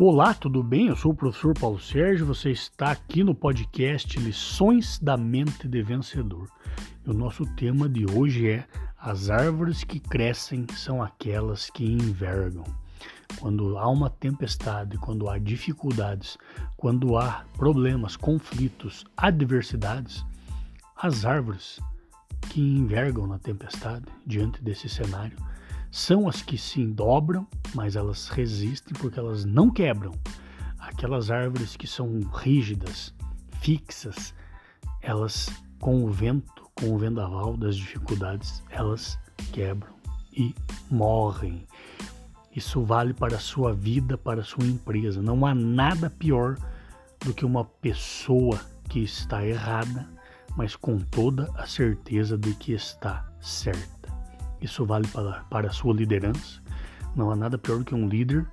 Olá, tudo bem? Eu sou o professor Paulo Sérgio. Você está aqui no podcast Lições da Mente de Vencedor. E o nosso tema de hoje é: As árvores que crescem são aquelas que envergam. Quando há uma tempestade, quando há dificuldades, quando há problemas, conflitos, adversidades, as árvores que envergam na tempestade diante desse cenário são as que se dobram, mas elas resistem porque elas não quebram. Aquelas árvores que são rígidas, fixas, elas com o vento, com o vendaval das dificuldades, elas quebram e morrem. Isso vale para a sua vida, para a sua empresa. Não há nada pior do que uma pessoa que está errada, mas com toda a certeza de que está certa. Isso vale para, para a sua liderança. Não há nada pior do que um líder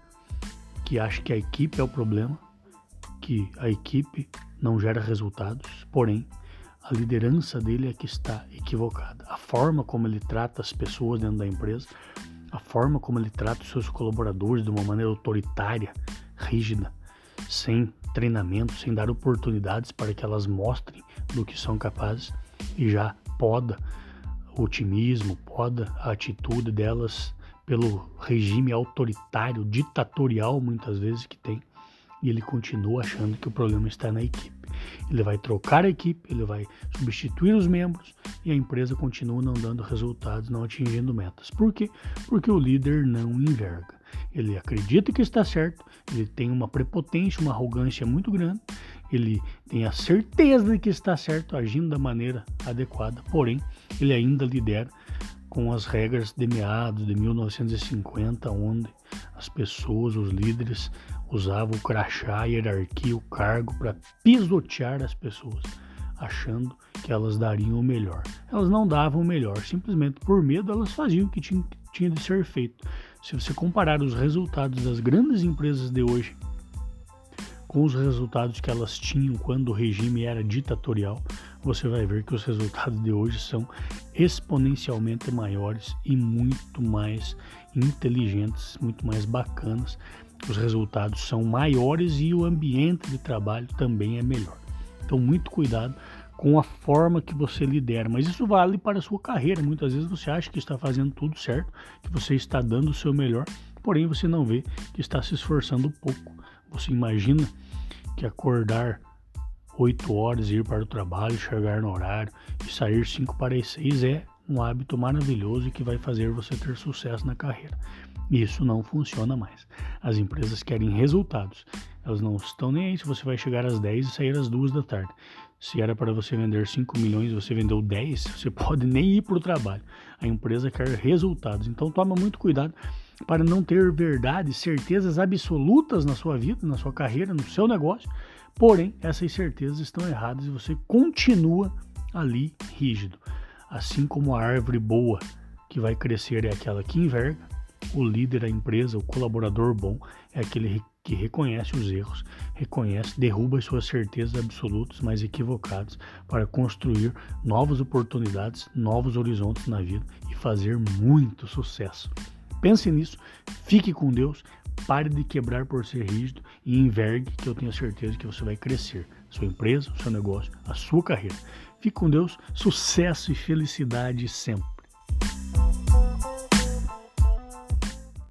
que acha que a equipe é o problema, que a equipe não gera resultados, porém a liderança dele é que está equivocada. A forma como ele trata as pessoas dentro da empresa, a forma como ele trata os seus colaboradores de uma maneira autoritária, rígida, sem treinamento, sem dar oportunidades para que elas mostrem do que são capazes e já poda otimismo, poda a atitude delas pelo regime autoritário, ditatorial muitas vezes que tem, e ele continua achando que o problema está na equipe. Ele vai trocar a equipe, ele vai substituir os membros e a empresa continua não dando resultados, não atingindo metas. Por quê? Porque o líder não enverga. Ele acredita que está certo, ele tem uma prepotência, uma arrogância muito grande ele tem a certeza de que está certo, agindo da maneira adequada, porém, ele ainda lidera com as regras de meados de 1950, onde as pessoas, os líderes, usavam o crachá, a hierarquia, o cargo para pisotear as pessoas, achando que elas dariam o melhor. Elas não davam o melhor, simplesmente por medo elas faziam o que tinha, tinha de ser feito. Se você comparar os resultados das grandes empresas de hoje com os resultados que elas tinham quando o regime era ditatorial, você vai ver que os resultados de hoje são exponencialmente maiores e muito mais inteligentes, muito mais bacanas. Os resultados são maiores e o ambiente de trabalho também é melhor. Então, muito cuidado com a forma que você lidera, mas isso vale para a sua carreira. Muitas vezes você acha que está fazendo tudo certo, que você está dando o seu melhor, porém você não vê que está se esforçando pouco. Você imagina que acordar 8 horas, ir para o trabalho, chegar no horário e sair 5 para as 6 é um hábito maravilhoso que vai fazer você ter sucesso na carreira. Isso não funciona mais. As empresas querem resultados. Elas não estão nem aí se você vai chegar às 10 e sair às 2 da tarde. Se era para você vender 5 milhões você vendeu 10, você pode nem ir para o trabalho. A empresa quer resultados. Então toma muito cuidado para não ter verdades, certezas absolutas na sua vida, na sua carreira, no seu negócio. Porém, essas certezas estão erradas e você continua ali rígido. Assim como a árvore boa que vai crescer é aquela que enverga, o líder, a empresa, o colaborador bom é aquele que reconhece os erros, reconhece, derruba as suas certezas absolutas, mas equivocadas, para construir novas oportunidades, novos horizontes na vida e fazer muito sucesso. Pense nisso, fique com Deus, pare de quebrar por ser rígido e envergue, que eu tenho certeza que você vai crescer. Sua empresa, seu negócio, a sua carreira. Fique com Deus, sucesso e felicidade sempre.